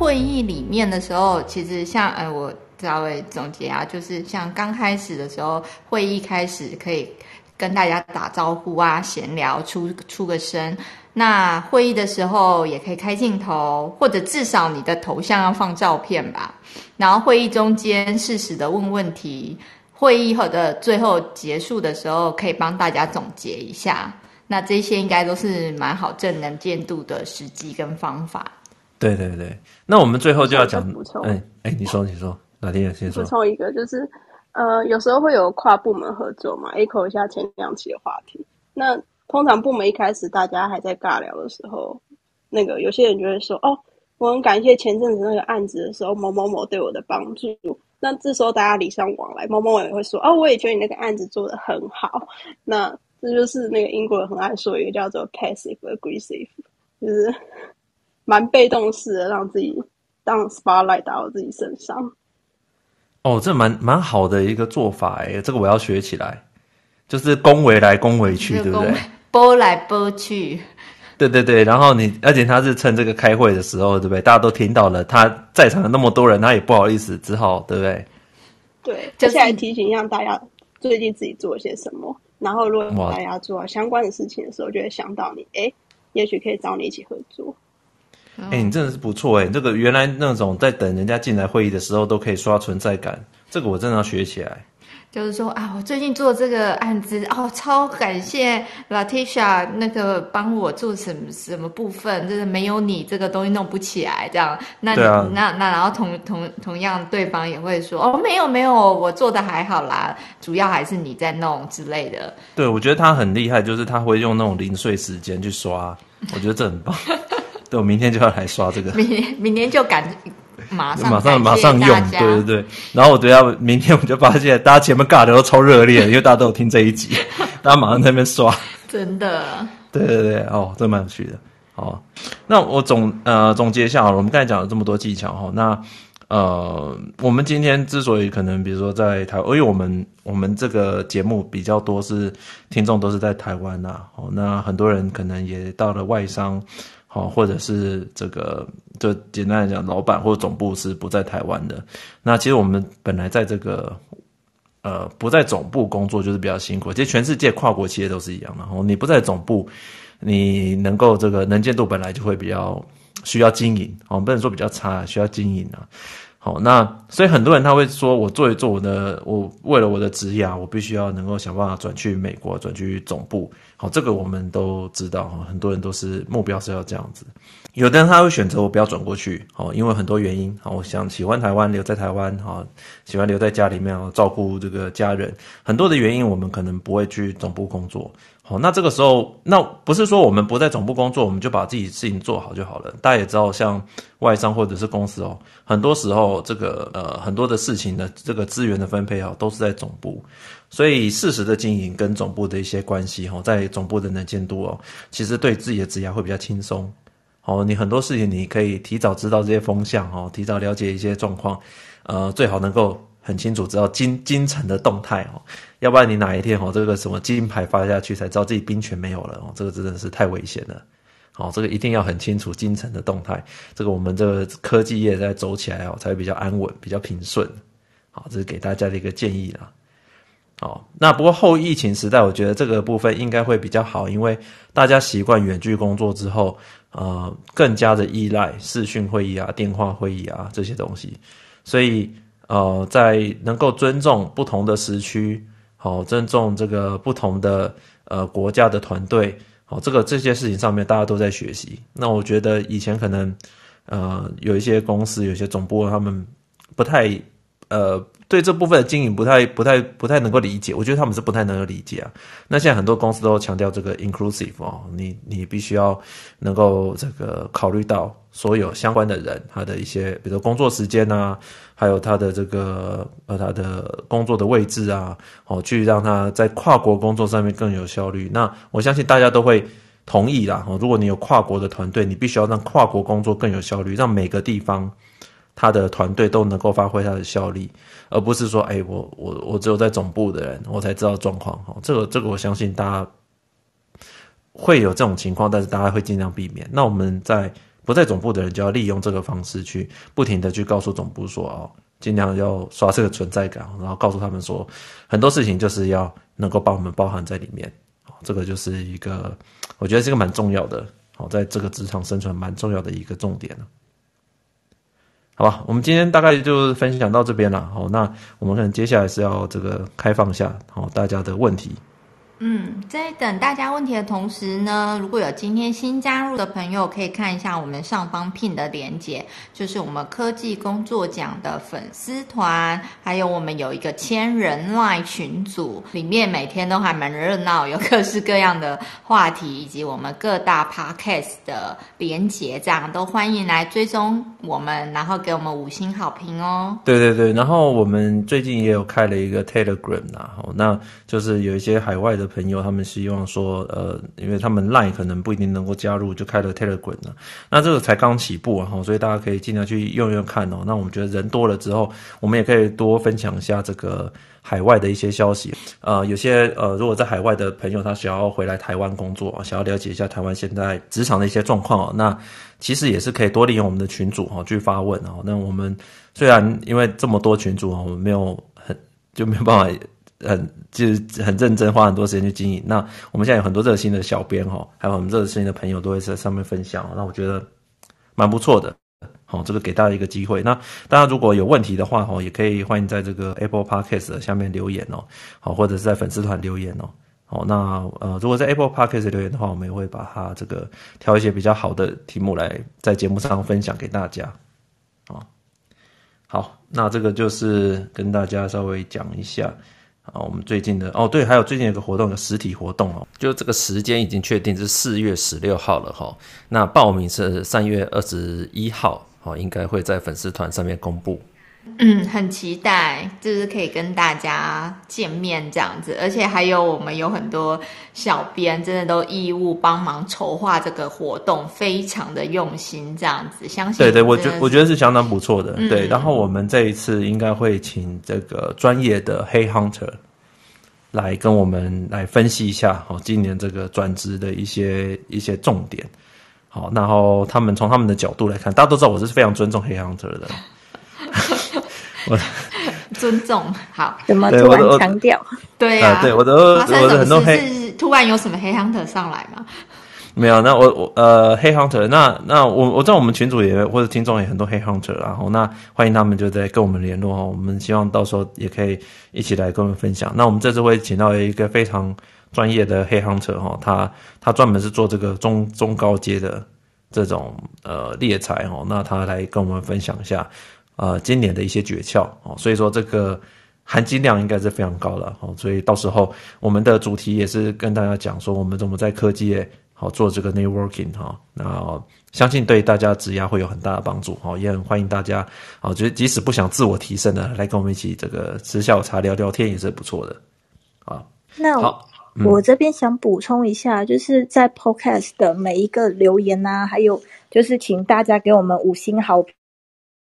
会议里面的时候，其实像呃，我稍微总结啊，就是像刚开始的时候，会议开始可以跟大家打招呼啊，闲聊，出出个声。那会议的时候也可以开镜头，或者至少你的头像要放照片吧。然后会议中间适时的问问题，会议后的最后结束的时候可以帮大家总结一下。那这些应该都是蛮好正能见度的时机跟方法。对对对，那我们最后就要讲补充。哎哎，你说你说，哪天先说。补充一个，就是呃，有时候会有跨部门合作嘛，echo 一下前两期的话题。那通常部门一开始大家还在尬聊的时候，那个有些人就会说：“哦，我很感谢前阵子那个案子的时候某某某对我的帮助。”那这时候大家礼尚往来，某某某也会说：“哦，我也觉得你那个案子做的很好。”那 这就是那个英国人很爱说一个叫做 passive aggressive，就是蛮被动式的，让自己当 spotlight 打到自己身上。哦，这蛮蛮好的一个做法哎，这个我要学起来，就是恭维来恭维去，对不对？拨来拨去，对对对，然后你，而且他是趁这个开会的时候，对不对？大家都听到了，他在场的那么多人，他也不好意思，只好，对不对？对，接下来提醒一下大家最近自己做些什么，然后如果大家做相关的事情的时候，就会想到你，哎，也许可以找你一起合作。哎，你真的是不错哎，这个原来那种在等人家进来会议的时候都可以刷存在感，这个我真的要学起来。就是说啊，我最近做这个案子哦，超感谢 Latisha 那个帮我做什么什么部分，就是没有你这个东西弄不起来这样。那那那然后同同同样对方也会说哦，没有没有，我做的还好啦，主要还是你在弄之类的。对，我觉得他很厉害，就是他会用那种零碎时间去刷，我觉得这很棒。对，我明天就要来刷这个，明年明年就赶。马上马上马上用，对对对。然后我等下明天我就发现，大家前面尬的都超热烈，因为大家都有听这一集，大家马上在那边刷，真的。对对对，哦，这蛮有趣的。好，那我总呃总结一下好了，我们刚才讲了这么多技巧哈，那呃，我们今天之所以可能比如说在台湾，因为我们我们这个节目比较多是听众都是在台湾呐，哦，那很多人可能也到了外商。好，或者是这个，就简单来讲，老板或者总部是不在台湾的。那其实我们本来在这个，呃，不在总部工作就是比较辛苦。其实全世界跨国企业都是一样的。哦，你不在总部，你能够这个能见度本来就会比较需要经营。哦，不能说比较差，需要经营啊。好，那所以很多人他会说，我做一做我的，我为了我的职业，我必须要能够想办法转去美国，转去总部。好，这个我们都知道，很多人都是目标是要这样子。有的人他会选择我不要转过去，哦，因为很多原因。哦，我想喜欢台湾，留在台湾，好，喜欢留在家里面哦，照顾这个家人，很多的原因，我们可能不会去总部工作。好，那这个时候，那不是说我们不在总部工作，我们就把自己事情做好就好了。大家也知道，像外商或者是公司哦，很多时候这个呃很多的事情的这个资源的分配啊，都是在总部，所以适时的经营跟总部的一些关系哈，在总部的能见度哦，其实对自己的职业会比较轻松。哦，你很多事情你可以提早知道这些风向哦，提早了解一些状况，呃，最好能够。很清楚知道金金城的动态哦，要不然你哪一天哦，这个什么金牌发下去，才知道自己兵权没有了哦，这个真的是太危险了。好，这个一定要很清楚金城的动态，这个我们这个科技业在走起来哦，才会比较安稳，比较平顺。好，这是给大家的一个建议啦。好，那不过后疫情时代，我觉得这个部分应该会比较好，因为大家习惯远距工作之后，呃，更加的依赖视讯会议啊、电话会议啊这些东西，所以。呃，在能够尊重不同的时区，好、尊重这个不同的呃国家的团队，好、哦，这个这些事情上面大家都在学习。那我觉得以前可能呃有一些公司、有些总部他们不太呃。对这部分的经营不太、不太、不太能够理解，我觉得他们是不太能够理解啊。那现在很多公司都强调这个 inclusive 哦，你你必须要能够这个考虑到所有相关的人，他的一些比如说工作时间啊，还有他的这个呃他的工作的位置啊，哦，去让他在跨国工作上面更有效率。那我相信大家都会同意啦。如果你有跨国的团队，你必须要让跨国工作更有效率，让每个地方。他的团队都能够发挥他的效力，而不是说，哎、我我我只有在总部的人，我才知道状况。哈，这个这个，我相信大家会有这种情况，但是大家会尽量避免。那我们在不在总部的人就要利用这个方式去不停的去告诉总部说哦，尽量要刷这个存在感，然后告诉他们说很多事情就是要能够把我们包含在里面。这个就是一个，我觉得这个蛮重要的，好，在这个职场生存蛮重要的一个重点。好吧，我们今天大概就分享到这边了。好，那我们可能接下来是要这个开放一下，好，大家的问题。嗯，在等大家问题的同时呢，如果有今天新加入的朋友，可以看一下我们上方 pin 的连接，就是我们科技工作奖的粉丝团，还有我们有一个千人 Line 群组，里面每天都还蛮热闹，有各式各样的话题，以及我们各大 podcast 的连接，这样都欢迎来追踪我们，然后给我们五星好评哦。对对对，然后我们最近也有开了一个 Telegram 啊，那就是有一些海外的。朋友他们希望说，呃，因为他们 Line 可能不一定能够加入，就开了 Telegram 了。那这个才刚起步啊，所以大家可以尽量去用用看哦。那我们觉得人多了之后，我们也可以多分享一下这个海外的一些消息。呃，有些呃，如果在海外的朋友他想要回来台湾工作，想要了解一下台湾现在职场的一些状况哦，那其实也是可以多利用我们的群组哈去发问哦。那我们虽然因为这么多群组啊，我们没有很就没有办法。很就是很认真，花很多时间去经营。那我们现在有很多热心的小编哈，还有我们热心的朋友都会在上面分享。那我觉得蛮不错的。好，这个给大家一个机会。那大家如果有问题的话，哈，也可以欢迎在这个 Apple Podcast 下面留言哦。好，或者是在粉丝团留言哦。好，那呃，如果在 Apple Podcast 留言的话，我们也会把它这个挑一些比较好的题目来在节目上分享给大家。好，那这个就是跟大家稍微讲一下。啊，我们最近的哦，对，还有最近有个活动，有实体活动哦，就这个时间已经确定是四月十六号了哈。那报名是三月二十一号，哦，应该会在粉丝团上面公布。嗯，很期待，就是可以跟大家见面这样子，而且还有我们有很多小编，真的都义务帮忙筹划这个活动，非常的用心这样子。相信对对，我觉我觉得是相当不错的。嗯、对，然后我们这一次应该会请这个专业的黑 hunter 来跟我们来分析一下，哦，今年这个转职的一些一些重点。好，然后他们从他们的角度来看，大家都知道我是非常尊重黑 hunter 的。我 尊重好，怎么突然强调？对呀、啊，对我都我的很多黑是突然有什么黑 hunter 上来吗？没有，那我我呃黑 hunter，那那我我知道我们群组也或者听众也很多黑 hunter，然后那欢迎他们就在跟我们联络哦，我们希望到时候也可以一起来跟我们分享。那我们这次会请到一个非常专业的黑 hunter 哈，他他专门是做这个中中高阶的这种呃猎才哦，那他来跟我们分享一下。呃，今年的一些诀窍哦，所以说这个含金量应该是非常高了哦，所以到时候我们的主题也是跟大家讲说，我们怎么在科技业好做这个 networking 哈，那相信对大家职涯会有很大的帮助哦，也很欢迎大家哦，就是即使不想自我提升的，来跟我们一起这个吃下午茶聊聊天也是不错的啊。那好，我这边想补充一下，就是在 Podcast 的每一个留言呐，还有就是请大家给我们五星好评。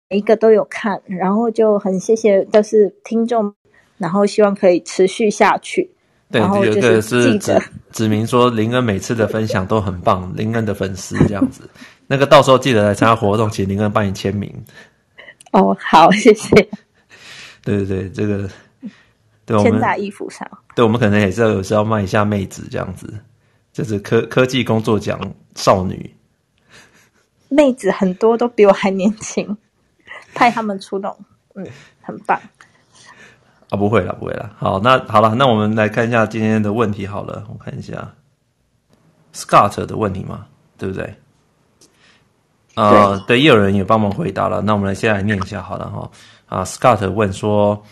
每一个都有看，然后就很谢谢，就是听众，然后希望可以持续下去。对，有一个是指 指明说林恩每次的分享都很棒，林恩的粉丝这样子，那个到时候记得来参加活动，请林恩帮你签名。哦，好，谢谢。对对对，这个对签在衣服上。对，我们可能也是要有时候卖一下妹子这样子，就是科科技工作奖少女，妹子很多都比我还年轻。派他们出动，嗯，很棒。啊，不会了，不会了。好，那好了，那我们来看一下今天的问题。好了，我看一下 Scott 的问题嘛，对不对？呃，对，也有人也帮忙回答了。那我们来先来念一下好了哈。啊，Scott 问说，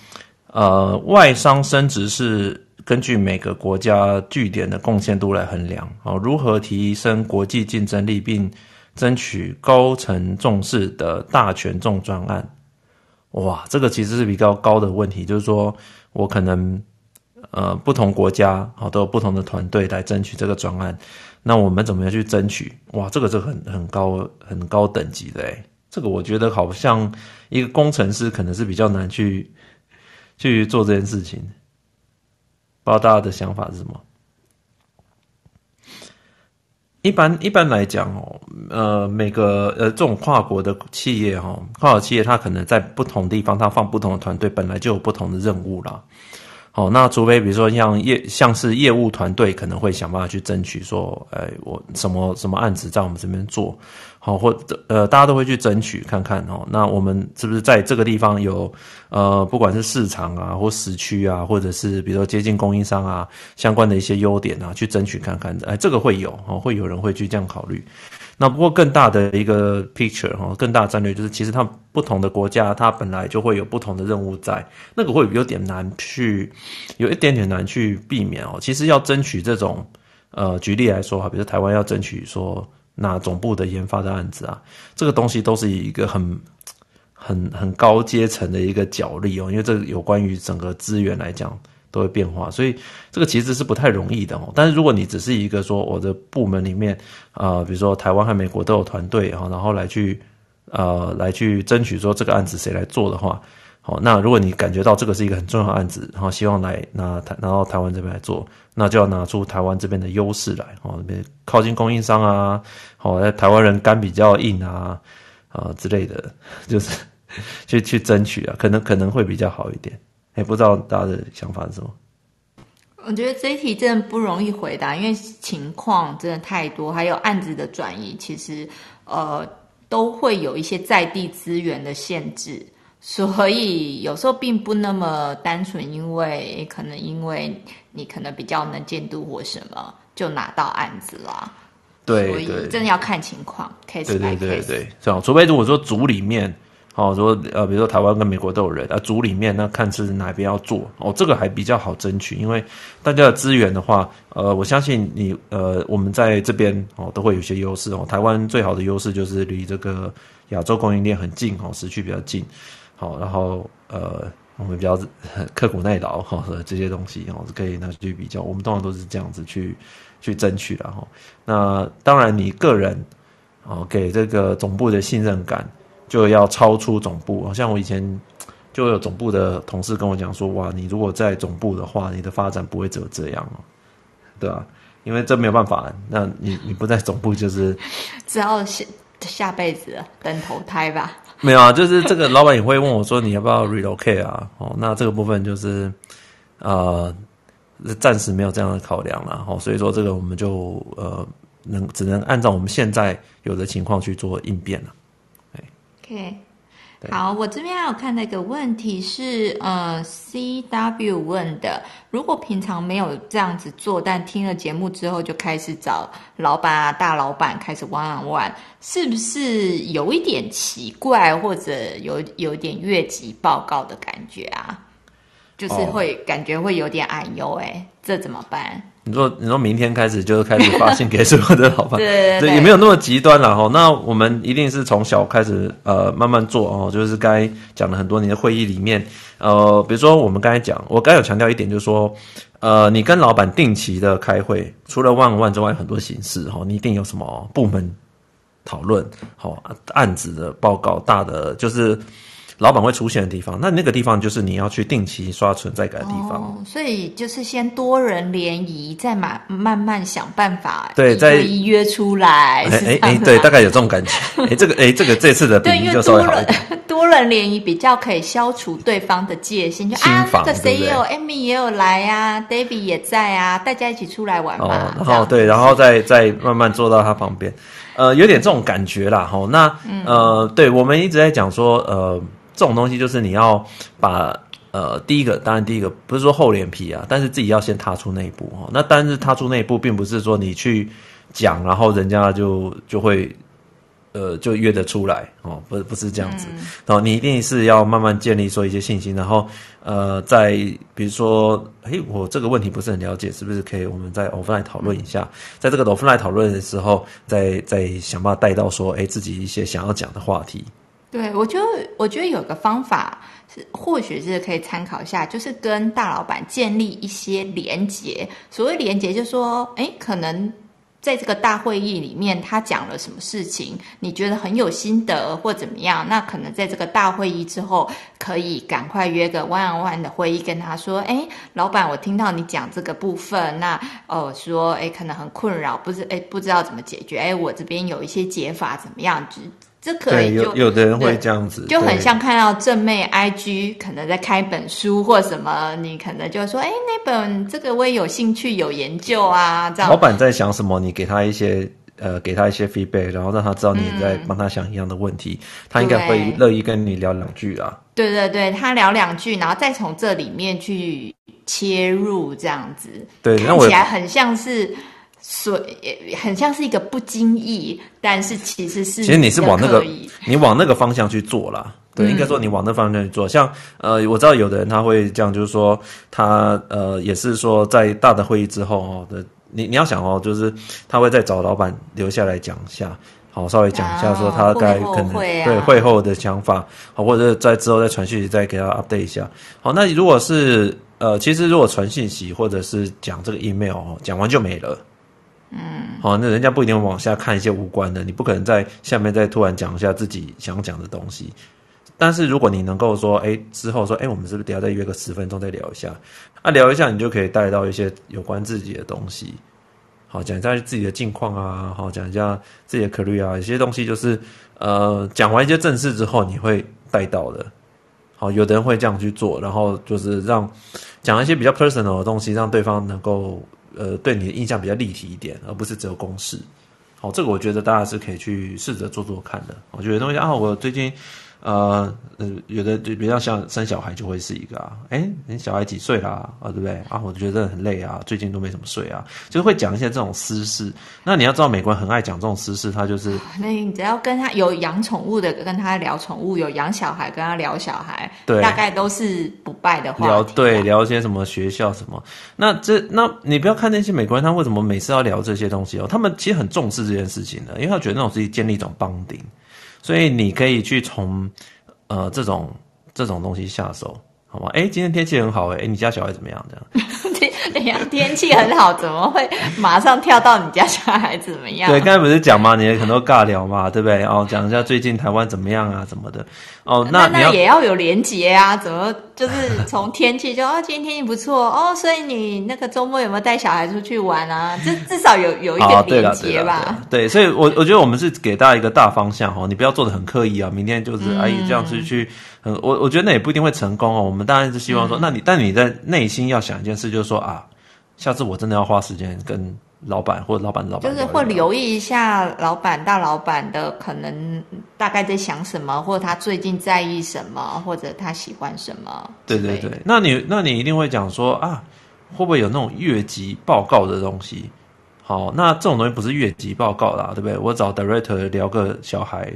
呃，外商升职是根据每个国家据点的贡献度来衡量，哦，如何提升国际竞争力，并争取高层重视的大权重专案，哇，这个其实是比较高的问题。就是说我可能呃不同国家好都有不同的团队来争取这个专案，那我们怎么样去争取？哇，这个是很很高很高等级的诶，这个我觉得好像一个工程师可能是比较难去去做这件事情，不知道大家的想法是什么？一般一般来讲哦，呃，每个呃这种跨国的企业哈，跨国企业它可能在不同地方，它放不同的团队，本来就有不同的任务啦。好，那除非比如说像业像是业务团队可能会想办法去争取说，哎，我什么什么案子在我们这边做，好，或者呃大家都会去争取看看哦。那我们是不是在这个地方有呃不管是市场啊或时区啊，或者是比如说接近供应商啊相关的一些优点啊，去争取看看，哎，这个会有哦，会有人会去这样考虑。那不过更大的一个 picture 哈，更大的战略就是，其实它不同的国家，它本来就会有不同的任务在，那个会有点难去，有一点点难去避免哦。其实要争取这种，呃，举例来说哈，比如台湾要争取说那总部的研发的案子啊，这个东西都是一个很、很、很高阶层的一个角力哦，因为这有关于整个资源来讲。都会变化，所以这个其实是不太容易的哦。但是如果你只是一个说我的部门里面啊、呃，比如说台湾和美国都有团队哈，然后来去呃来去争取说这个案子谁来做的话，好，那如果你感觉到这个是一个很重要的案子，然后希望来拿台拿到台湾这边来做，那就要拿出台湾这边的优势来哦，那边靠近供应商啊，好，台湾人肝比较硬啊啊之类的，就是 去去争取啊，可能可能会比较好一点。也不知道大家的想法是什么？我觉得这一题真的不容易回答，因为情况真的太多，还有案子的转移，其实呃都会有一些在地资源的限制，所以有时候并不那么单纯，因为可能因为你可能比较能监督或什么，就拿到案子啦。对，所以真的要看情况，case by case。对对对对，这样，除非如果说组里面。哦，说呃，比如说台湾跟美国都有人啊，组里面那看是哪边要做哦，这个还比较好争取，因为大家的资源的话，呃，我相信你呃，我们在这边哦都会有些优势哦。台湾最好的优势就是离这个亚洲供应链很近哦，时区比较近，好，然后呃，我们比较刻苦耐劳哈，这些东西哦可以拿去比较，我们通常都是这样子去去争取的哈。那当然，你个人哦给这个总部的信任感。就要超出总部，像我以前就有总部的同事跟我讲说，哇，你如果在总部的话，你的发展不会只有这样哦，对吧？因为这没有办法，那你你不在总部就是只要下下辈子等投胎吧。没有啊，就是这个老板也会问我说，你要不要 relocate 啊？哦，那这个部分就是呃，暂时没有这样的考量了，哦，所以说这个我们就呃能只能按照我们现在有的情况去做应变了。哎 OK，好，我这边还有看那个问题是，呃，CW 问的，如果平常没有这样子做，但听了节目之后就开始找老板啊、大老板开始玩玩玩是不是有一点奇怪，或者有有点越级报告的感觉啊？就是会、oh. 感觉会有点哎呦哎，这怎么办？你说，你说明天开始就是开始发信给所有的老板，对，对，对，对，也没有那么极端了哈。那我们一定是从小开始，呃，慢慢做哦。就是刚才讲了很多，年的会议里面，呃，比如说我们刚才讲，我刚有强调一点，就是说，呃，你跟老板定期的开会，除了 one one 之外，很多形式哈，你一定有什么部门讨论，好案子的报告，大的就是。老板会出现的地方，那那个地方就是你要去定期刷存在感的地方。哦，所以就是先多人联谊，再慢慢慢想办法，对，再约出来。哎哎，对，大概有这种感觉。哎，这个哎，这个这次的比例就稍微好一点。对，因为多人 多人联谊比较可以消除对方的戒心，就啊，那个谁也有，Amy 也有来啊，David 也在啊，大家一起出来玩嘛。哦，然后对，然后再再慢慢坐到他旁边，呃，有点这种感觉啦。吼，那呃，对我们一直在讲说，呃。这种东西就是你要把呃，第一个当然第一个不是说厚脸皮啊，但是自己要先踏出那一步哦。那但是踏出那一步，并不是说你去讲，然后人家就就会呃就约得出来哦，不不是这样子。然后你一定是要慢慢建立说一些信心，然后呃，在比如说，诶，我这个问题不是很了解，是不是可以我们在 offline 讨论一下？在这个 offline 讨论的时候，再再想办法带到说，诶，自己一些想要讲的话题。对，我觉得我觉得有个方法是，或许是可以参考一下，就是跟大老板建立一些连结。所谓连结，就是说，哎，可能在这个大会议里面，他讲了什么事情，你觉得很有心得或怎么样？那可能在这个大会议之后，可以赶快约个 one on one 的会议，跟他说：“哎，老板，我听到你讲这个部分，那哦说，哎，可能很困扰，不是哎不知道怎么解决，哎，我这边有一些解法，怎么样？这这可以就有有的人会这样子，就很像看到正妹 IG 可能在开本书或什么，你可能就说：哎，那本这个我也有兴趣，有研究啊，这样。老板在想什么？你给他一些。呃，给他一些 feedback，然后让他知道你在帮他想一样的问题，嗯、他应该会乐意跟你聊两句啊。对对对，他聊两句，然后再从这里面去切入，这样子。对，看起来很像是所以，很像是一个不经意，但是其实是其实你是往那个你往那个方向去做啦。对，嗯、应该说你往那方向去做。像呃，我知道有的人他会这样，就是说他呃，也是说在大的会议之后哦的。你你要想哦，就是他会再找老板留下来讲一下，好，稍微讲一下说他该可能对会后的想法，好，或者在之后再传讯息再给他 update 一下。好，那如果是呃，其实如果传讯息或者是讲这个 email 哦，讲完就没了，嗯，好，那人家不一定往下看一些无关的，你不可能在下面再突然讲一下自己想讲的东西。但是如果你能够说，哎，之后说，哎，我们是不是等下再约个十分钟再聊一下？啊，聊一下，你就可以带到一些有关自己的东西，好，讲一下自己的近况啊，好，讲一下自己的考虑啊，有些东西就是，呃，讲完一些正事之后，你会带到的。好，有的人会这样去做，然后就是让讲一些比较 personal 的东西，让对方能够，呃，对你的印象比较立体一点，而不是只有公式。好，这个我觉得大家是可以去试着做做看的。我觉得东西啊，我最近。呃呃，有的就比较像生小孩就会是一个啊，哎，你小孩几岁啦？啊，对不对？啊，我觉得很累啊，最近都没怎么睡啊，就是会讲一些这种私事。那你要知道，美国人很爱讲这种私事，他就是，那你只要跟他有养宠物的，跟他聊宠物；有养小孩，跟他聊小孩，对，大概都是不败的话题。聊对，聊一些什么学校什么。那这那你不要看那些美国人，他为什么每次要聊这些东西哦？他们其实很重视这件事情的，因为他觉得那种事情建立一种 bonding。所以你可以去从呃这种这种东西下手，好吗？哎，今天天气很好，哎，你家小孩怎么样？这样。哎呀，天气很好，怎么会马上跳到你家小孩怎么样？对，刚才不是讲嘛？你很多尬聊嘛，对不对？哦，讲一下最近台湾怎么样啊，怎么的？哦，那那也要有连结啊，怎么就是从天气就哦，今天天气不错哦，所以你那个周末有没有带小孩出去玩啊？至至少有有一点连结吧？对，所以我我觉得我们是给大家一个大方向哦，你不要做的很刻意啊，明天就是哎这样子去，嗯，我我觉得那也不一定会成功哦。我们当然是希望说，那你但你在内心要想一件事，就是说啊。下次我真的要花时间跟老板或者老板的老板，就是会留意一下老板大老板的可能大概在想什么，或者他最近在意什么，或者他喜欢什么。对对对，那你那你一定会讲说啊，会不会有那种越级报告的东西？好，那这种东西不是越级报告啦，对不对？我找 director 聊个小孩，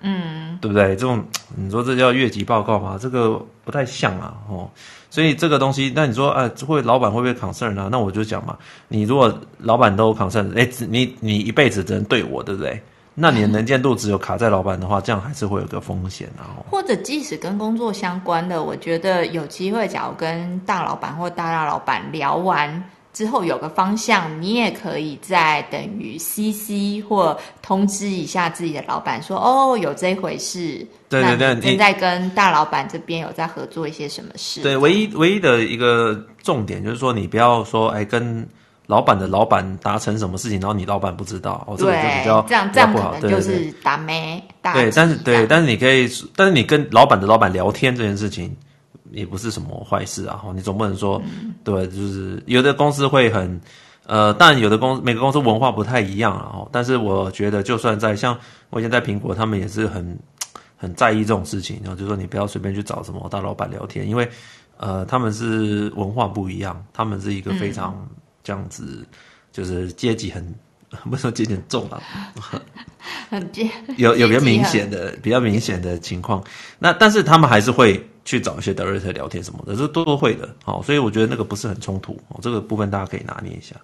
嗯，对不对？这种你说这叫越级报告吗？这个不太像啊，哦。所以这个东西，那你说，哎，会老板会不会扛事儿呢？那我就讲嘛，你如果老板都 concern，哎，你你一辈子只能对我，对不对？那你的能见度只有卡在老板的话，这样还是会有个风险啊。或者即使跟工作相关的，我觉得有机会，假如跟大老板或大大老板聊完。之后有个方向，你也可以再等于 CC 或通知一下自己的老板说，哦，有这回事。对对对，正在跟大老板这边有在合作一些什么事。对，唯一唯一的一个重点就是说，你不要说，哎，跟老板的老板达成什么事情，然后你老板不知道，哦，这个就比较这样这样可能就是打咩。对，但是对，但是你可以，但是你跟老板的老板聊天这件事情。也不是什么坏事啊，你总不能说，嗯、对，就是有的公司会很，呃，但有的公司每个公司文化不太一样啊，但是我觉得，就算在像我以前在苹果，他们也是很 很在意这种事情，然后就说你不要随便去找什么大老板聊天，因为呃，他们是文化不一样，他们是一个非常这样子，嗯、就是阶级很，不说阶级很重啊，很阶有有比较明显的比较明显的情况，那但是他们还是会。去找一些 director 聊天什么的，这都都会的，好，所以我觉得那个不是很冲突，哦，这个部分大家可以拿捏一下。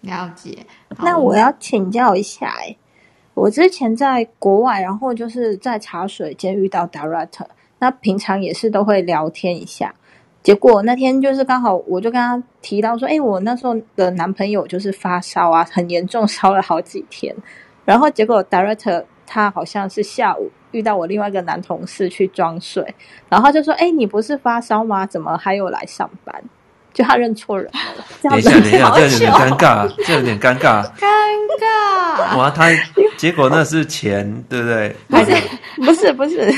了解。那我要请教一下，哎，我之前在国外，然后就是在茶水间遇到 director，那平常也是都会聊天一下。结果那天就是刚好，我就跟他提到说，哎，我那时候的男朋友就是发烧啊，很严重，烧了好几天。然后结果 director 他好像是下午遇到我另外一个男同事去装睡，然后他就说，哎，你不是发烧吗？怎么还有来上班？就他认错人了，等一下，等一下，这有点尴尬，这有点尴尬，尴尬。哇，他结果那是钱，对不对？不是，不是，不是。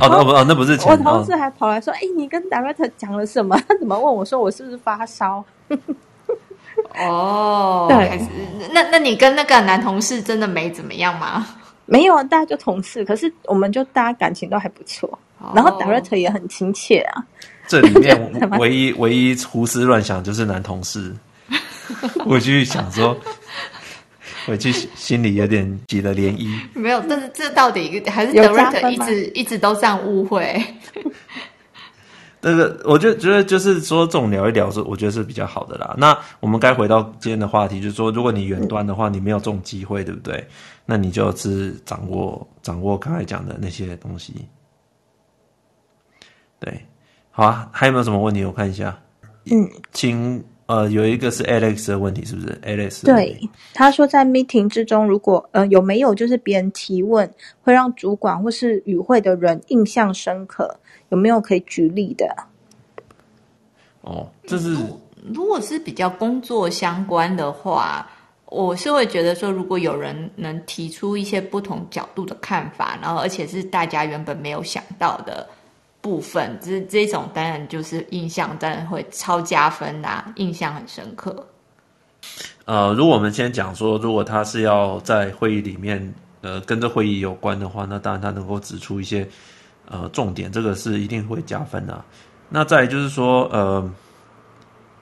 哦，那不，哦，那不是钱。我同事还跑来说：“哎，你跟 director 讲了什么？他怎么问我说我是不是发烧？” 哦，对，那那你跟那个男同事真的没怎么样吗？没有啊，大家就同事，可是我们就大家感情都还不错，然后 director 也很亲切啊。这里面 唯一唯一胡思乱想就是男同事，我去想说，我就心里有点起了涟漪。没有，但是这到底还是 director 一直一直都这样误会。那个，我就觉得就是说，这种聊一聊是我觉得是比较好的啦。那我们该回到今天的话题，就是说，如果你远端的话，你没有这种机会，对不对？那你就是掌握掌握刚才讲的那些东西，对。好啊，还有没有什么问题？我看一下。嗯，请呃，有一个是 Alex 的问题，是不是 Alex？对，他说在 meeting 之中，如果呃有没有就是别人提问会让主管或是与会的人印象深刻，有没有可以举例的？哦，这是如果是比较工作相关的话，我是会觉得说，如果有人能提出一些不同角度的看法，然后而且是大家原本没有想到的。部分，这这种当然就是印象，当然会超加分呐、啊，印象很深刻。呃，如果我们先讲说，如果他是要在会议里面，呃，跟这会议有关的话，那当然他能够指出一些呃重点，这个是一定会加分的、那再就是说，呃，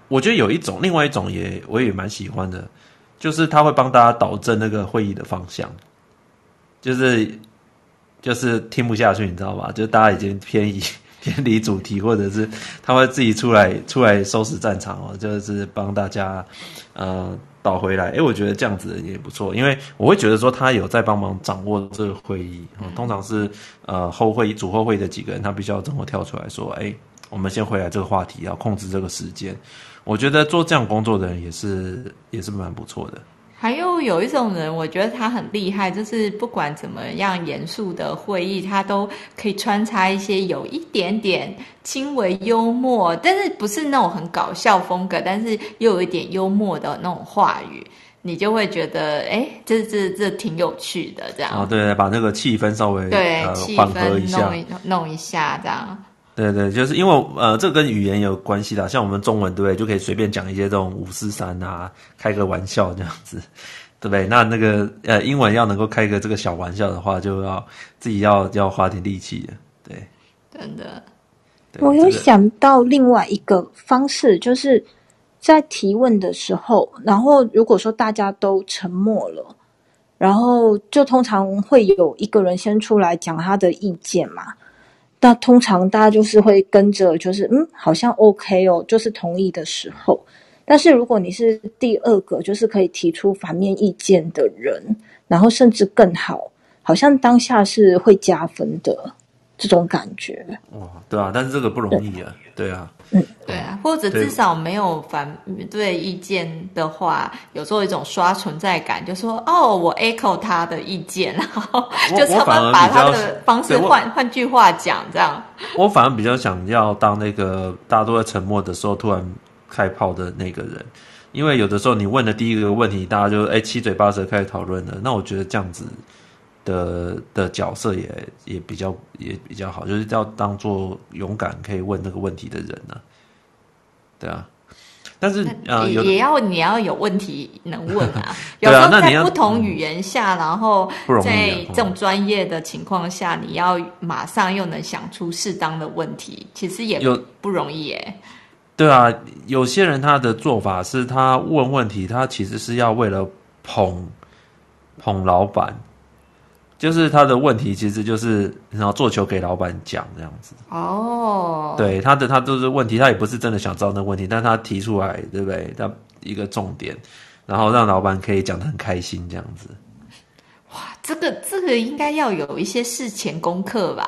我觉得有一种，另外一种也我也蛮喜欢的，就是他会帮大家导正那个会议的方向，就是。就是听不下去，你知道吧？就大家已经偏移、偏离主题，或者是他会自己出来出来收拾战场哦，就是帮大家呃倒回来。诶，我觉得这样子也不错，因为我会觉得说他有在帮忙掌握这个会议。嗯，通常是呃后会议、主后会的几个人，他必须要整个跳出来说：“诶，我们先回来这个话题，要控制这个时间。”我觉得做这样工作的人也是也是蛮不错的。还有有一种人，我觉得他很厉害，就是不管怎么样严肃的会议，他都可以穿插一些有一点点轻微幽默，但是不是那种很搞笑风格，但是又有一点幽默的那种话语，你就会觉得，哎，这这这挺有趣的，这样。哦，对，把那个气氛稍微对、呃、气氛缓和一下，弄一弄一下，这样。对对，就是因为呃，这个跟语言有关系的，像我们中文对不对，就可以随便讲一些这种五四三啊，开个玩笑这样子，对不对？那那个呃，英文要能够开个这个小玩笑的话，就要自己要要花点力气的，对。真的，我有想到另外一个方式，就是在提问的时候，然后如果说大家都沉默了，然后就通常会有一个人先出来讲他的意见嘛。那通常大家就是会跟着，就是嗯，好像 OK 哦，就是同意的时候。但是如果你是第二个，就是可以提出反面意见的人，然后甚至更好，好像当下是会加分的这种感觉。哇，对啊，但是这个不容易啊，对，啊。嗯，对啊，或者至少没有反对意见的话，有时候一种刷存在感，就说哦，我 echo 他的意见，然后就差不多把他的方式换换句话讲，这样。我反而比较想要当那个大家都在沉默的时候突然开炮的那个人，因为有的时候你问的第一个问题，大家就哎七嘴八舌开始讨论了，那我觉得这样子的的角色也也比较也比较好，就是要当做勇敢可以问那个问题的人呢、啊。对啊，但是呃，也要你要有问题能问啊。有时候在不同语言下，然后在这种专业的情况下，你要马上又能想出适当的问题，其实也不容易耶。对啊，有些人他的做法是他问问题，他其实是要为了捧捧老板。就是他的问题，其实就是然后做球给老板讲这样子。哦，对，他的他都是问题，他也不是真的想知道那问题，但他提出来，对不对？他一个重点，然后让老板可以讲的很开心这样子。哇，这个这个应该要有一些事前功课吧？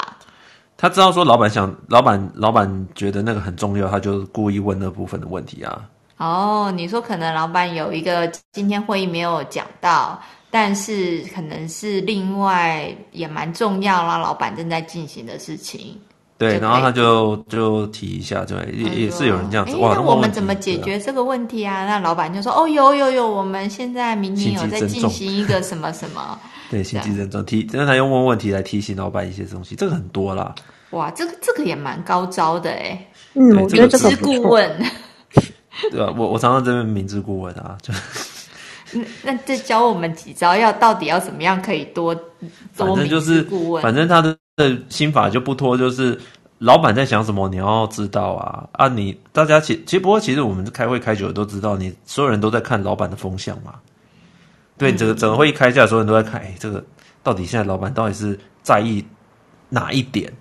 他知道说老板想，老板老板觉得那个很重要，他就故意问那部分的问题啊。哦，你说可能老板有一个今天会议没有讲到，但是可能是另外也蛮重要啦，老板正在进行的事情。对，然后他就就提一下，对，也也是有人这样子。哇，那我们怎么解决这个问题啊？那老板就说：“哦，有有有，我们现在明年有在进行一个什么什么。”对，心机郑重提，那他用问问题来提醒老板一些东西，这个很多啦。哇，这个这个也蛮高招的哎。嗯，我觉得这个顾问。对吧？我我常常这边明知故问啊，就那那这教我们几招，要到底要怎么样可以多多明知故问？反正他的。的心法就不脱，就是老板在想什么，你要知道啊啊！你大家其其实不过，其实我们开会开久了都知道，你所有人都在看老板的风向嘛。对，整个整个会议开下来，所有人都在看，哎，这个到底现在老板到底是在意哪一点？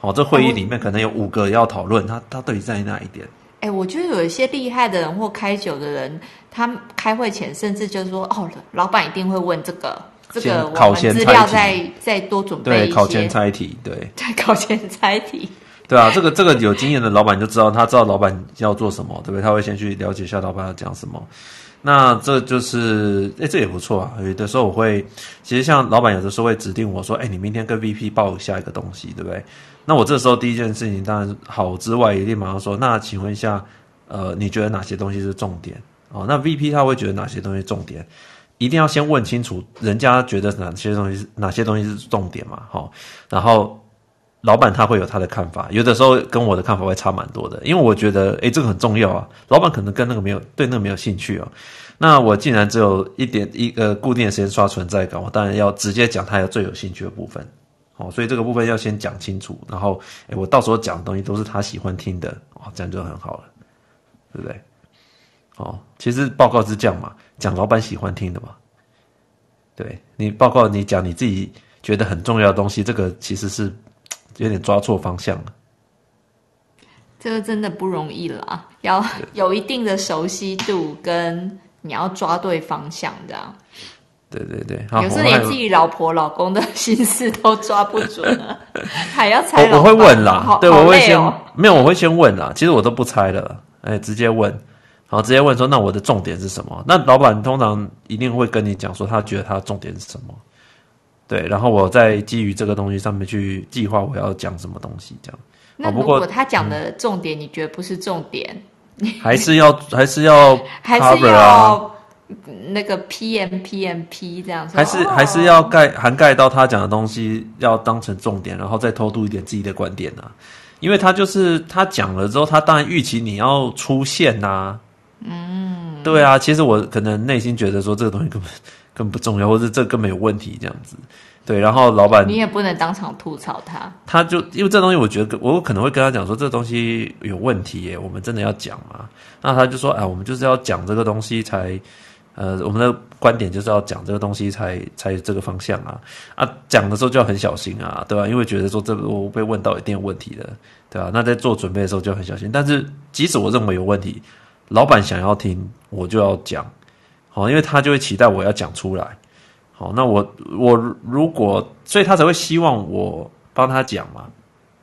哦，这会议里面可能有五个要讨论，他他到底在意哪一点？哎，我觉得有一些厉害的人或开酒的人，他开会前甚至就是说，哦，老板一定会问这个。这个考前资料再再多准备对，考前猜题，对 对，考前猜题，对啊，这个这个有经验的老板就知道，他知道老板要做什么，对不对？他会先去了解一下老板要讲什么。那这就是，哎，这也不错啊。有的时候我会，其实像老板有的时候会指定我说，哎，你明天跟 VP 报下一个东西，对不对？那我这时候第一件事情，当然好之外，一定马上说，那请问一下，呃，你觉得哪些东西是重点？哦，那 VP 他会觉得哪些东西重点？一定要先问清楚，人家觉得哪些东西是哪些东西是重点嘛？好，然后老板他会有他的看法，有的时候跟我的看法会差蛮多的，因为我觉得，诶，这个很重要啊。老板可能跟那个没有对那个没有兴趣哦。那我既然只有一点一个固定的时间刷存在感，我当然要直接讲他有最有兴趣的部分。好，所以这个部分要先讲清楚，然后，诶，我到时候讲的东西都是他喜欢听的，哦，这样就很好了，对不对？哦，其实报告是这样嘛，讲老板喜欢听的嘛。对，你报告，你讲你自己觉得很重要的东西，这个其实是 有点抓错方向了。这个真的不容易啦，要有一定的熟悉度，跟你要抓对方向的。对对对，有时候连自己老婆老公的心思都抓不准了，还要猜老。我会问啦，好对，我会先、哦、没有，我会先问啦。其实我都不猜了，哎，直接问。好，直接问说，那我的重点是什么？那老板通常一定会跟你讲说，他觉得他的重点是什么？对，然后我再基于这个东西上面去计划我要讲什么东西，这样。那如果他讲的重点你觉得不是重点，嗯、还是要 还是要、啊、还是要那个 PM PMP 这样子，还是还是要盖涵盖到他讲的东西，要当成重点，然后再偷渡一点自己的观点啊。因为他就是他讲了之后，他当然预期你要出现呐、啊。嗯，对啊，其实我可能内心觉得说这个东西根本 根本不重要，或者这根本有问题这样子。对，然后老板你也不能当场吐槽他，他就因为这东西，我觉得我可能会跟他讲说这个东西有问题耶，我们真的要讲嘛？那他就说啊，我们就是要讲这个东西才，呃，我们的观点就是要讲这个东西才才这个方向啊啊，讲的时候就要很小心啊，对吧？因为觉得说这个我被问到一定有问题的，对吧？那在做准备的时候就很小心，但是即使我认为有问题。老板想要听，我就要讲，好，因为他就会期待我要讲出来，好，那我我如果，所以他才会希望我帮他讲嘛，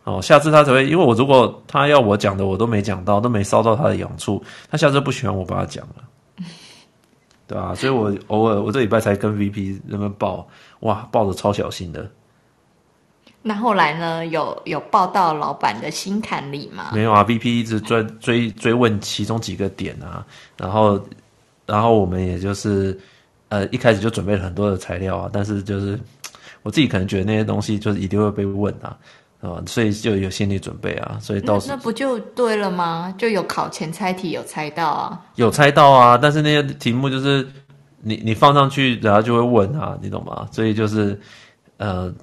哦，下次他才会，因为我如果他要我讲的我都没讲到，都没烧到他的痒处，他下次不喜欢我帮他讲了，对吧？所以我偶尔我这礼拜才跟 VP 那边报，哇，报的超小心的。那后来呢？有有报到老板的心坎里吗？没有啊，VP 一直追追追问其中几个点啊，然后然后我们也就是呃一开始就准备了很多的材料啊，但是就是我自己可能觉得那些东西就是一定会被问啊，啊，所以就有心理准备啊，所以到时那，那不就对了吗？就有考前猜题有猜到啊，有猜到啊，但是那些题目就是你你放上去，然后就会问啊，你懂吗？所以就是呃。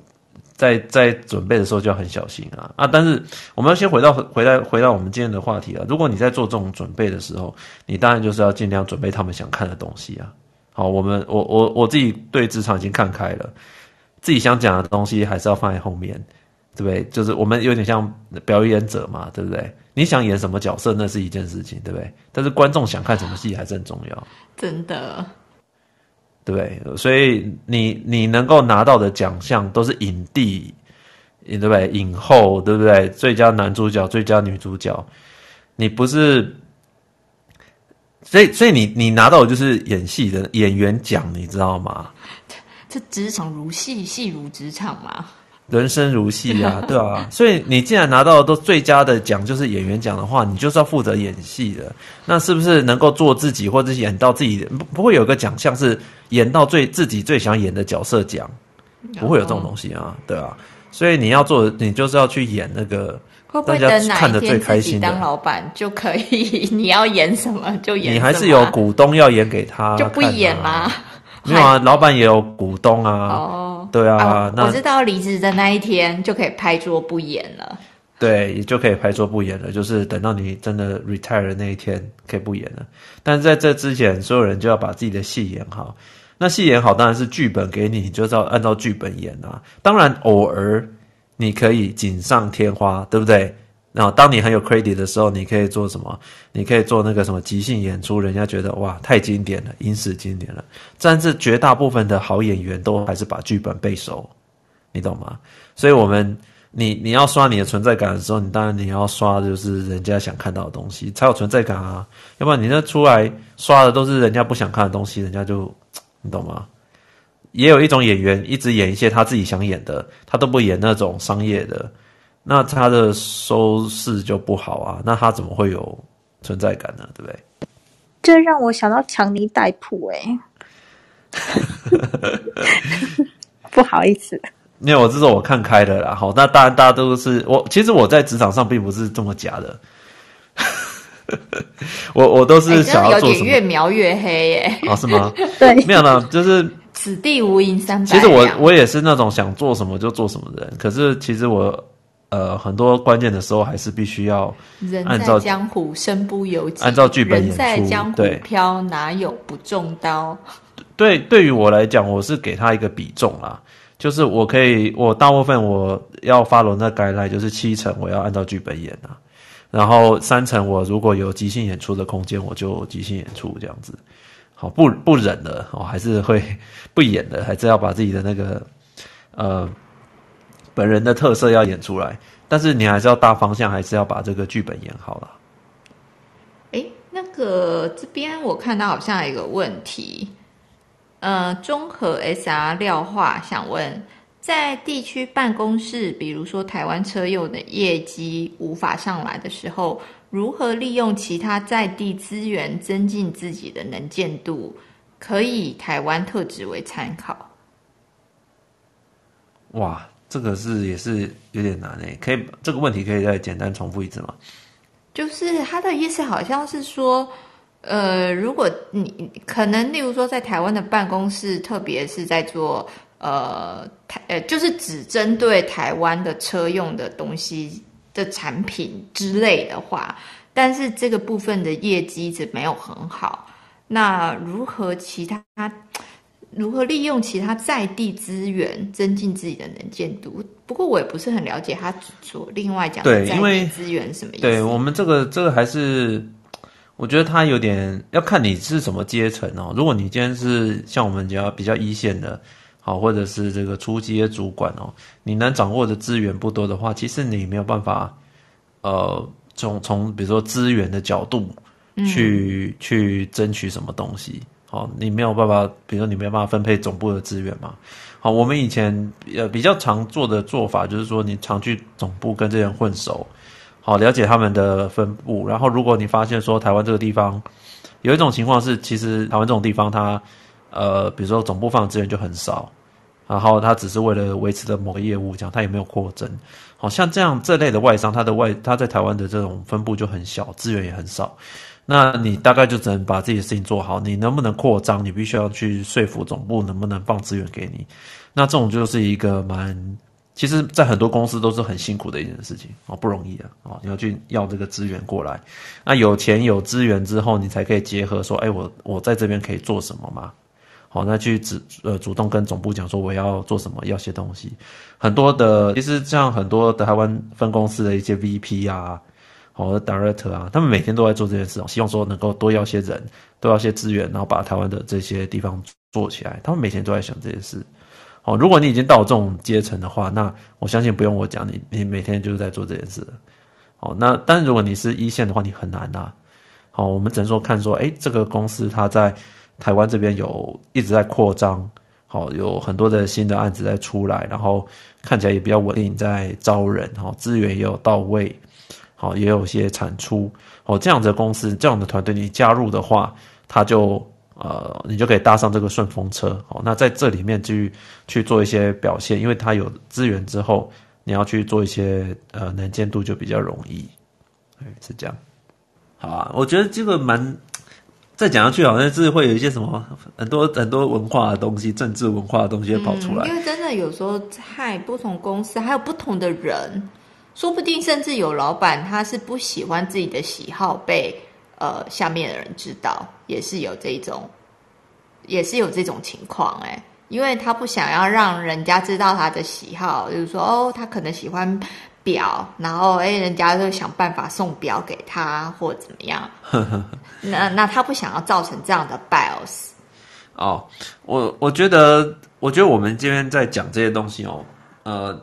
在在准备的时候就要很小心啊啊！但是我们要先回到回来回到我们今天的话题啊。如果你在做这种准备的时候，你当然就是要尽量准备他们想看的东西啊。好，我们我我我自己对职场已经看开了，自己想讲的东西还是要放在后面，对不对？就是我们有点像表演者嘛，对不对？你想演什么角色那是一件事情，对不对？但是观众想看什么戏还是很重要，真的。对，所以你你能够拿到的奖项都是影帝，对不对？影后对不对？最佳男主角、最佳女主角，你不是，所以所以你你拿到的就是演戏的演员奖，你知道吗？这职场如戏，戏如职场嘛。人生如戏啊，对啊，所以你既然拿到都最佳的奖，就是演员奖的话，你就是要负责演戏的。那是不是能够做自己，或者是演到自己的？不不会有个奖项是演到最自己最想演的角色奖？不会有这种东西啊，对啊。所以你要做，你就是要去演那个大家看的最开心的。当老板就可以，你要演什么就演什么。你还是有股东要演给他，就不演吗？没有啊，老板也有股东啊。哦，对啊，哦那我知道离职的那一天就可以拍桌不演了。对，也就可以拍桌不演了，就是等到你真的 retire 的那一天可以不演了。但是在这之前，所有人就要把自己的戏演好。那戏演好，当然是剧本给你，你就是要按照剧本演啊。当然，偶尔你可以锦上添花，对不对？然后，当你很有 credit 的时候，你可以做什么？你可以做那个什么即兴演出，人家觉得哇，太经典了，影史经典了。但是绝大部分的好演员都还是把剧本背熟，你懂吗？所以，我们你你要刷你的存在感的时候，你当然你要刷就是人家想看到的东西，才有存在感啊。要不然你那出来刷的都是人家不想看的东西，人家就 你懂吗？也有一种演员一直演一些他自己想演的，他都不演那种商业的。那他的收视就不好啊，那他怎么会有存在感呢？对不对？这让我想到强尼戴普哎，不好意思，因为我这是我看开的啦。好，那当然大家都是我，其实我在职场上并不是这么假的，我我都是想要做越描越黑耶。哦，是吗？对，没有呢，就是此地无银三百。其实我我也是那种想做什么就做什么的人，可是其实我。呃，很多关键的时候还是必须要按照人在江湖身不由己，按照剧本演出。人在江湖飘，哪有不中刀？对，对于我来讲，我是给他一个比重啦，就是我可以，我大部分我要 follow 那 guideline，就是七成我要按照剧本演啊，然后三成我如果有即兴演出的空间，我就即兴演出这样子。好，不不忍的哦，还是会不演的，还是要把自己的那个呃。本人的特色要演出来，但是你还是要大方向，还是要把这个剧本演好了。诶，那个这边我看到好像有一个问题，呃，综合 SR 廖化想问，在地区办公室，比如说台湾车用的业绩无法上来的时候，如何利用其他在地资源增进自己的能见度？可以台湾特质为参考。哇！这个是也是有点难诶，可以这个问题可以再简单重复一次吗？就是他的意思好像是说，呃，如果你可能例如说在台湾的办公室，特别是在做呃台呃，就是只针对台湾的车用的东西的产品之类的话，但是这个部分的业绩一直没有很好，那如何其他？如何利用其他在地资源增进自己的能见度？不过我也不是很了解他所另外讲的在地资源什么意思。对，我们这个这个还是，我觉得他有点要看你是什么阶层哦。如果你今天是像我们比较比较一线的，好，或者是这个初阶主管哦，你能掌握的资源不多的话，其实你没有办法，呃，从从比如说资源的角度去、嗯、去争取什么东西。哦，你没有办法，比如说你没有办法分配总部的资源嘛？好，我们以前呃比较常做的做法就是说，你常去总部跟这些人混熟，好，了解他们的分布。然后，如果你发现说台湾这个地方有一种情况是，其实台湾这种地方它呃，比如说总部放的资源就很少，然后它只是为了维持的某个业务，这样它也没有扩增。好像这样这类的外商，它的外它在台湾的这种分布就很小，资源也很少。那你大概就只能把自己的事情做好，你能不能扩张？你必须要去说服总部能不能放资源给你。那这种就是一个蛮，其实，在很多公司都是很辛苦的一件事情哦，不容易的哦。你要去要这个资源过来，那有钱有资源之后，你才可以结合说，哎，我我在这边可以做什么嘛？好，那去主呃主动跟总部讲说我要做什么，要些东西。很多的其实像很多的台湾分公司的一些 VP 啊。好的 director 啊，他们每天都在做这件事，希望说能够多要些人，多要些资源，然后把台湾的这些地方做起来。他们每天都在想这件事。哦，如果你已经到这种阶层的话，那我相信不用我讲，你你每天就是在做这件事了。哦，那但是如果你是一线的话，你很难呐、好，我们只能说看说，哎，这个公司它在台湾这边有一直在扩张，好，有很多的新的案子在出来，然后看起来也比较稳定，在招人，好，资源也有到位，好，也有些产出，哦，这样的公司，这样的团队，你加入的话，他就呃，你就可以搭上这个顺风车，好，那在这里面去去做一些表现，因为它有资源之后，你要去做一些呃能见度就比较容易，对，是这样。好啊，我觉得这个蛮再讲下去，好像是会有一些什么很多很多文化的东西、政治文化的东西跑出来。因为真的有时候在不同公司还有不同的人，说不定甚至有老板他是不喜欢自己的喜好被呃下面的人知道，也是有这种，也是有这种情况哎，因为他不想要让人家知道他的喜好，就是说哦，他可能喜欢。表，然后哎，人家就想办法送表给他，或怎么样？那那他不想要造成这样的 bias。哦，我我觉得，我觉得我们今天在讲这些东西哦，呃，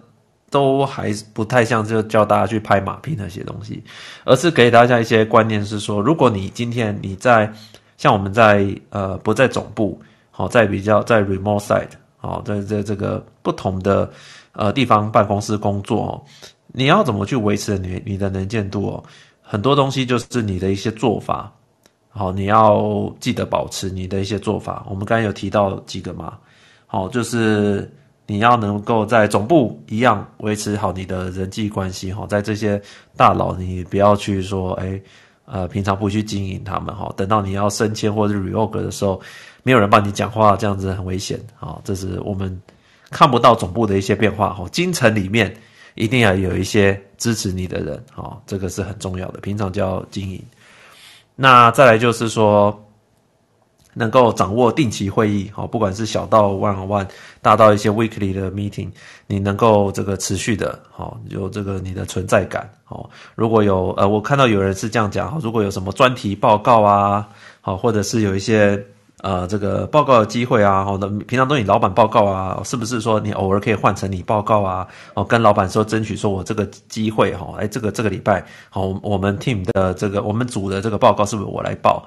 都还不太像就教大家去拍马屁那些东西，而是给大家一些观念，是说，如果你今天你在像我们在呃不在总部，好、在比较在 remote side，好、在在这个不同的呃地方办公室工作哦。你要怎么去维持你你的能见度哦？很多东西就是你的一些做法，好，你要记得保持你的一些做法。我们刚才有提到几个嘛，好，就是你要能够在总部一样维持好你的人际关系哈，在这些大佬你不要去说，哎，呃，平常不去经营他们哈，等到你要升迁或者 reorg 的时候，没有人帮你讲话，这样子很危险啊。这是我们看不到总部的一些变化哈，京城里面。一定要有一些支持你的人，哦，这个是很重要的。平常就要经营。那再来就是说，能够掌握定期会议，哦，不管是小到 one on one，大到一些 weekly 的 meeting，你能够这个持续的，哦，有这个你的存在感，哦。如果有呃，我看到有人是这样讲，如果有什么专题报告啊，好，或者是有一些。呃，这个报告的机会啊，好的，平常都你老板报告啊，是不是说你偶尔可以换成你报告啊？哦，跟老板说争取说我这个机会哈，哎，这个这个礼拜好，我们 team 的这个我们组的这个报告是不是我来报？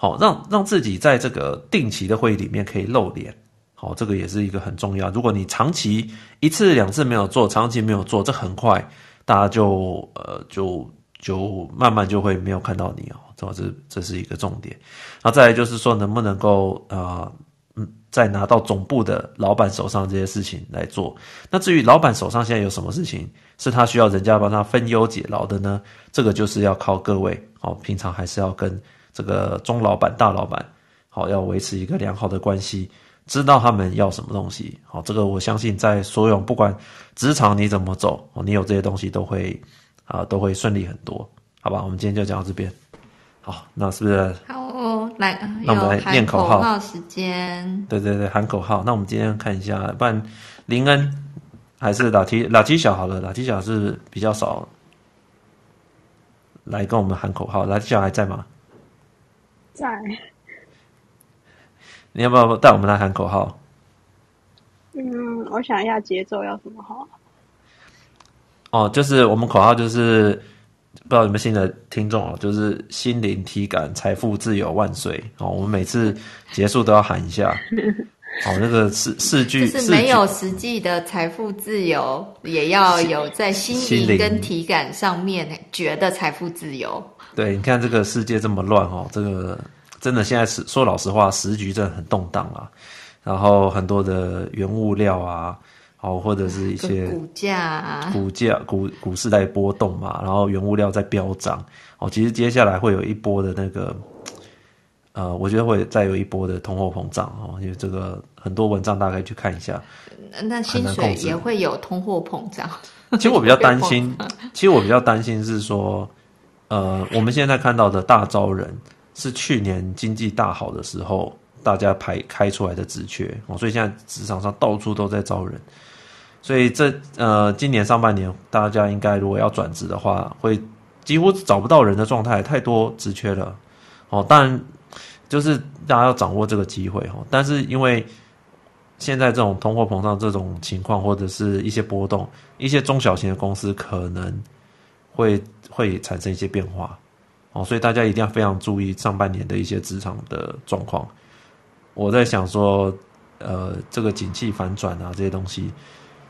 好，让让自己在这个定期的会议里面可以露脸，好，这个也是一个很重要。如果你长期一次两次没有做，长期没有做，这很快大家就呃就就慢慢就会没有看到你哦。这这这是一个重点，然后再来就是说，能不能够呃嗯，再拿到总部的老板手上这些事情来做。那至于老板手上现在有什么事情是他需要人家帮他分忧解劳的呢？这个就是要靠各位好，平常还是要跟这个中老板、大老板好，要维持一个良好的关系，知道他们要什么东西。好，这个我相信在所有不管职场你怎么走，你有这些东西都会啊都会顺利很多，好吧？我们今天就讲到这边。好，那是不是？好哦，来，那我们来念口号。口号时间。对对对，喊口号。那我们今天看一下，不然林恩还是老 T 老 T 小好了，老 T 小是比较少来跟我们喊口号。老 T 小还在吗？在。你要不要带我们来喊口号？嗯，我想一下节奏要怎么好。哦，就是我们口号就是。不知道有没有新的听众哦，就是心灵体感财富自由万岁哦！我们每次结束都要喊一下，好、哦，那个四四句就是没有实际的财富自由，也要有在心灵跟体感上面觉得财富自由。对，你看这个世界这么乱哦，这个真的现在是说老实话，时局真的很动荡啊，然后很多的原物料啊。好，或者是一些股价、啊，股价股股市在波动嘛，然后原物料在飙涨。哦，其实接下来会有一波的那个，呃，我觉得会再有一波的通货膨胀哦，因为这个很多文章大家可以去看一下。那薪水也会有通货膨胀。其实我比较担心，其实我比较担心是说，呃，我们现在看到的大招人是去年经济大好的时候大家排开出来的职缺哦，所以现在职场上到处都在招人。所以这呃，今年上半年大家应该如果要转职的话，会几乎找不到人的状态，太多职缺了。哦，当然就是大家要掌握这个机会哦。但是因为现在这种通货膨胀这种情况，或者是一些波动，一些中小型的公司可能会会产生一些变化。哦，所以大家一定要非常注意上半年的一些职场的状况。我在想说，呃，这个景气反转啊，这些东西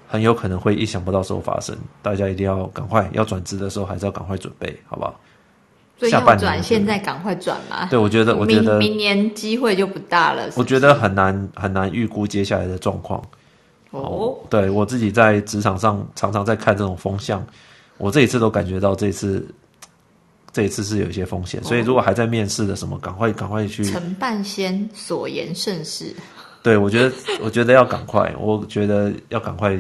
很有可能会意想不到时候发生，大家一定要赶快要转职的时候，还是要赶快准备，好不好？所以要转，现在赶快转嘛。对，我觉得，我觉得明年机会就不大了是不是。我觉得很难很难预估接下来的状况。哦，对我自己在职场上常常在看这种风向，我这一次都感觉到这一次。这一次是有一些风险，所以如果还在面试的什么，赶快赶快去。承办先所言甚是。对，我觉得 我觉得要赶快，我觉得要赶快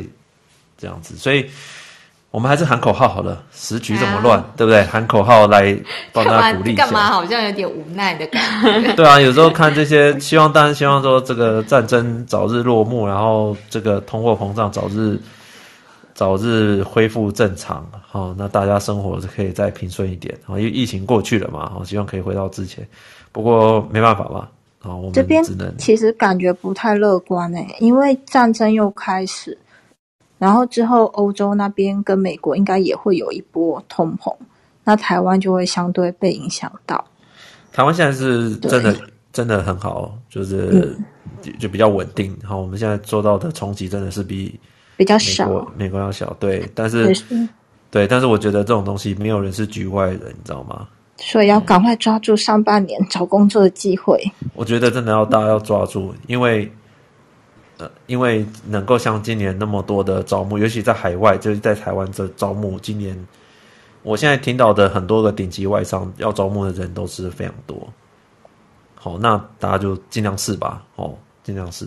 这样子，所以我们还是喊口号好了。时局这么乱，啊、对不对？喊口号来帮大家鼓励一下。干嘛好像有点无奈的感觉？对啊，有时候看这些，希望当然希望说这个战争早日落幕，然后这个通货膨胀早日。早日恢复正常，好，那大家生活可以再平顺一点，好，因为疫情过去了嘛，好，希望可以回到之前。不过没办法嘛，好，我们只能这边其实感觉不太乐观诶，因为战争又开始，然后之后欧洲那边跟美国应该也会有一波通膨，那台湾就会相对被影响到。台湾现在是真的真的很好，就是、就比较稳定，好，我们现在做到的冲击真的是比。比较少，美国要小，对，但是，对，但是我觉得这种东西没有人是局外人，你知道吗？所以要赶快抓住上半年找工作的机会。我觉得真的要大家要抓住，因为，呃，因为能够像今年那么多的招募，尤其在海外，就是在台湾这招募，今年我现在听到的很多个顶级外商要招募的人都是非常多。好，那大家就尽量试吧，哦，尽量试。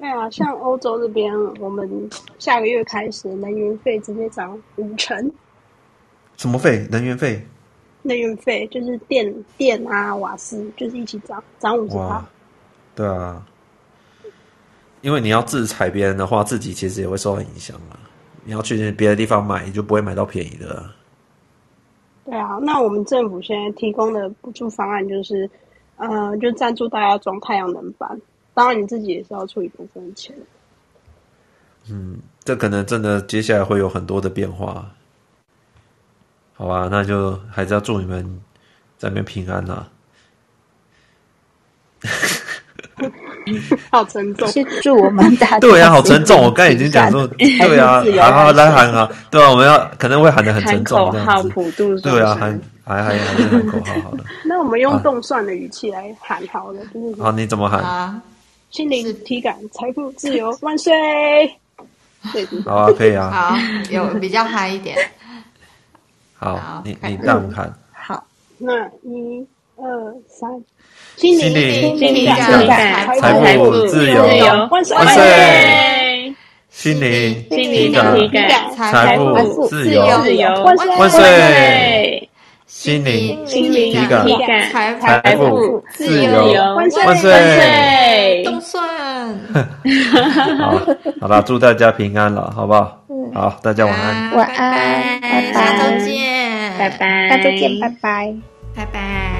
对啊，像欧洲这边，我们下个月开始能源费直接涨五成。什么费？能源费？能源费就是电电啊、瓦斯，就是一起涨，涨五十趴。对啊，因为你要制裁别人的话，自己其实也会受到影响嘛。你要去别的地方买，你就不会买到便宜的。对啊，那我们政府现在提供的补助方案就是，呃，就赞助大家装太阳能板。当然，你自己也是要出一部分钱。嗯，这可能真的接下来会有很多的变化。好吧，那就还是要祝你们在那边平安呐、啊。好沉重，是祝我们大家。对呀、啊，好沉重。我刚才已经讲说，对啊，好好来喊啊，对啊，我们要可能会喊的很沉重，喊口号普渡，对啊，喊还还还是喊口号好了。那我们用动算的语气来喊好了，就是好，你怎么喊？啊心灵体感，财富自由 万岁！好啊，可以啊。好，有比较嗨一点。好，好你你这样看。好，那一二三，心灵心灵体感，财富自由万岁！心灵体感，财富自由万岁！心灵心灵体感，财富自由万岁！都算。好，好了，祝大家平安了，好不好？好，大家晚安，晚安，拜拜，下周见，拜拜，下周见，拜拜，拜拜。